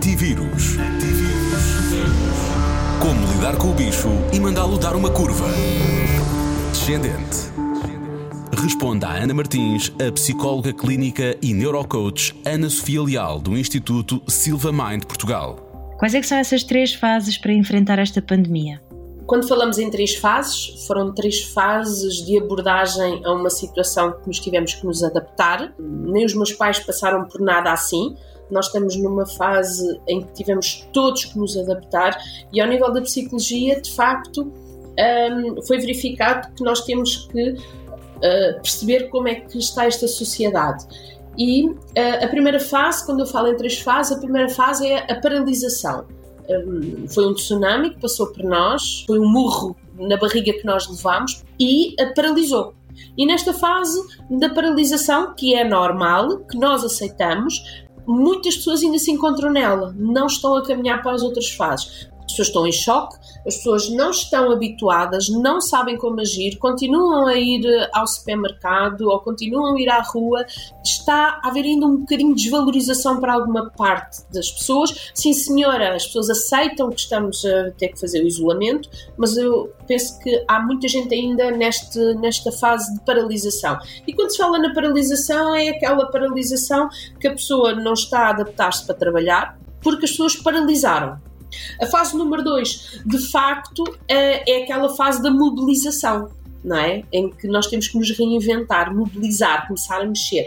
Antivírus. Como lidar com o bicho e mandá-lo dar uma curva. Descendente. Responda a Ana Martins, a psicóloga clínica e neurocoach Ana Sofia Leal, do Instituto Silva Mind Portugal. Quais é são essas três fases para enfrentar esta pandemia? Quando falamos em três fases, foram três fases de abordagem a uma situação que nos tivemos que nos adaptar. Nem os meus pais passaram por nada assim. Nós estamos numa fase em que tivemos todos que nos adaptar e ao nível da psicologia, de facto, um, foi verificado que nós temos que uh, perceber como é que está esta sociedade. E uh, a primeira fase, quando eu falo em três fases, a primeira fase é a paralisação foi um tsunami que passou por nós, foi um murro na barriga que nós levamos e paralisou. E nesta fase da paralisação, que é normal, que nós aceitamos, muitas pessoas ainda se encontram nela, não estão a caminhar para as outras fases. As pessoas estão em choque, as pessoas não estão habituadas, não sabem como agir, continuam a ir eh, ao supermercado ou continuam a ir à rua. Está a haver ainda um bocadinho de desvalorização para alguma parte das pessoas. Sim, senhora, as pessoas aceitam que estamos a ter que fazer o isolamento, mas eu penso que há muita gente ainda neste, nesta fase de paralisação. E quando se fala na paralisação, é aquela paralisação que a pessoa não está a adaptar-se para trabalhar porque as pessoas paralisaram a fase número dois, de facto, é, é aquela fase da mobilização, não é? Em que nós temos que nos reinventar, mobilizar, começar a mexer.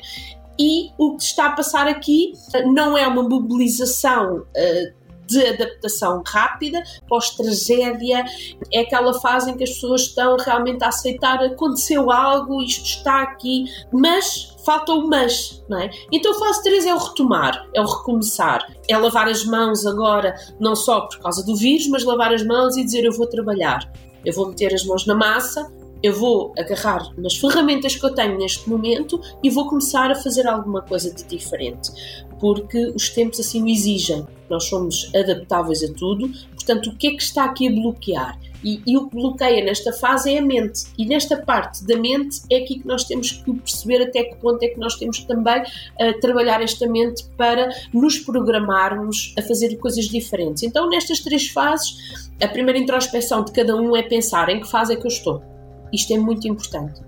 E o que está a passar aqui não é uma mobilização uh, de adaptação rápida, pós-tragédia, é aquela fase em que as pessoas estão realmente a aceitar aconteceu algo, isto está aqui, mas falta o mas, não é? Então a fase 3 é o retomar, é o recomeçar, é lavar as mãos agora, não só por causa do vírus, mas lavar as mãos e dizer eu vou trabalhar, eu vou meter as mãos na massa, eu vou agarrar nas ferramentas que eu tenho neste momento e vou começar a fazer alguma coisa de diferente, porque os tempos assim o exigem. Nós somos adaptáveis a tudo, portanto, o que é que está aqui a bloquear? E, e, o que bloqueia nesta fase é a mente. E nesta parte da mente é aqui que nós temos que perceber até que ponto é que nós temos também uh, trabalhar esta mente para nos programarmos a fazer coisas diferentes. Então, nestas três fases, a primeira introspeção de cada um é pensar em que fase é que eu estou isto é muito importante.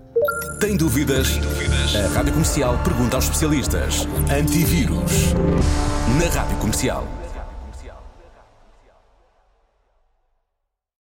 Tem dúvidas? Tem dúvidas? A Rádio Comercial pergunta aos especialistas. Antivírus. Na Rádio Comercial.